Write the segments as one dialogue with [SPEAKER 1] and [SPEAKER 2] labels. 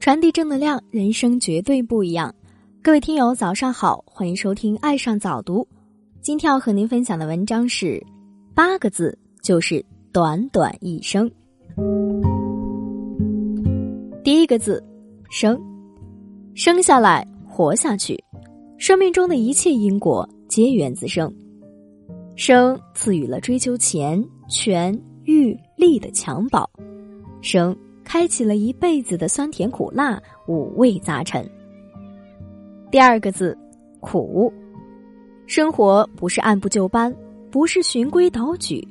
[SPEAKER 1] 传递正能量，人生绝对不一样。各位听友，早上好，欢迎收听《爱上早读》。今天要和您分享的文章是八个字，就是短短一生。第一个字，生，生下来，活下去。生命中的一切因果皆源自生。生赐予了追求钱、权、欲、利的襁褓，生开启了一辈子的酸甜苦辣五味杂陈。第二个字，苦。生活不是按部就班，不是循规蹈矩，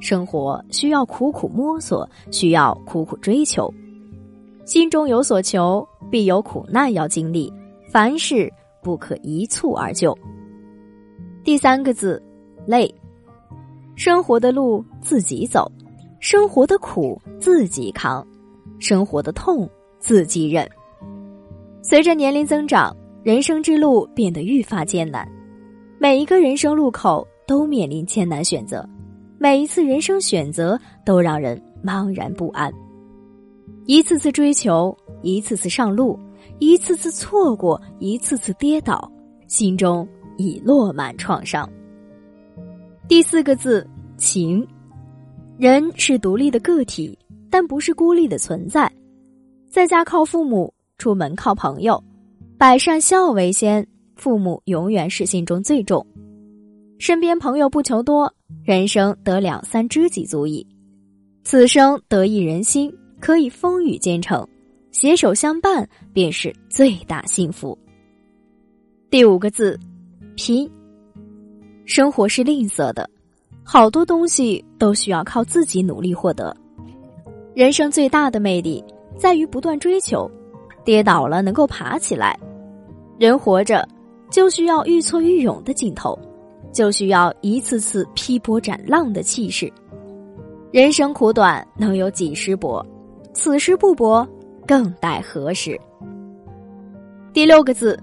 [SPEAKER 1] 生活需要苦苦摸索，需要苦苦追求。心中有所求，必有苦难要经历，凡事不可一蹴而就。第三个字。累，生活的路自己走，生活的苦自己扛，生活的痛自己忍。随着年龄增长，人生之路变得愈发艰难，每一个人生路口都面临艰难选择，每一次人生选择都让人茫然不安。一次次追求，一次次上路，一次次错过，一次次跌倒，心中已落满创伤。第四个字情，人是独立的个体，但不是孤立的存在。在家靠父母，出门靠朋友，百善孝为先，父母永远是心中最重。身边朋友不求多，人生得两三知己足矣。此生得一人心，可以风雨兼程，携手相伴便是最大幸福。第五个字拼。生活是吝啬的，好多东西都需要靠自己努力获得。人生最大的魅力在于不断追求，跌倒了能够爬起来。人活着就需要愈挫愈勇的劲头，就需要一次次劈波斩浪的气势。人生苦短，能有几时搏？此时不搏，更待何时？第六个字，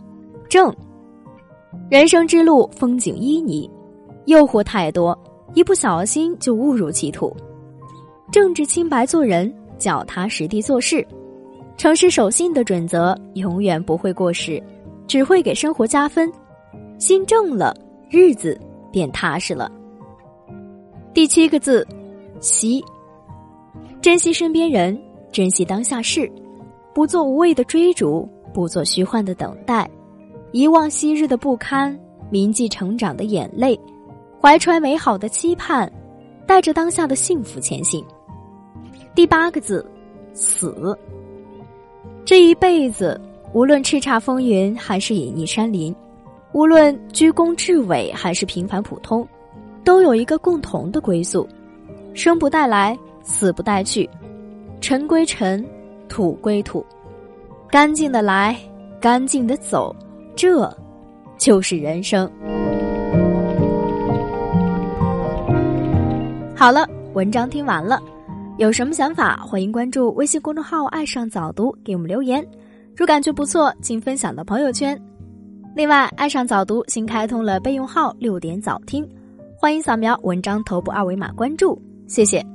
[SPEAKER 1] 正。人生之路风景旖旎。诱惑太多，一不小心就误入歧途。正直清白做人，脚踏实地做事，诚实守信的准则永远不会过时，只会给生活加分。心正了，日子便踏实了。第七个字，惜。珍惜身边人，珍惜当下事，不做无谓的追逐，不做虚幻的等待，遗忘昔日的不堪，铭记成长的眼泪。怀揣美好的期盼，带着当下的幸福前行。第八个字，死。这一辈子，无论叱咤风云还是隐匿山林，无论居功至伟还是平凡普通，都有一个共同的归宿：生不带来，死不带去，尘归尘，土归土，干净的来，干净的走，这，就是人生。好了，文章听完了，有什么想法？欢迎关注微信公众号“爱上早读”，给我们留言。如感觉不错，请分享到朋友圈。另外，爱上早读新开通了备用号“六点早听”，欢迎扫描文章头部二维码关注，谢谢。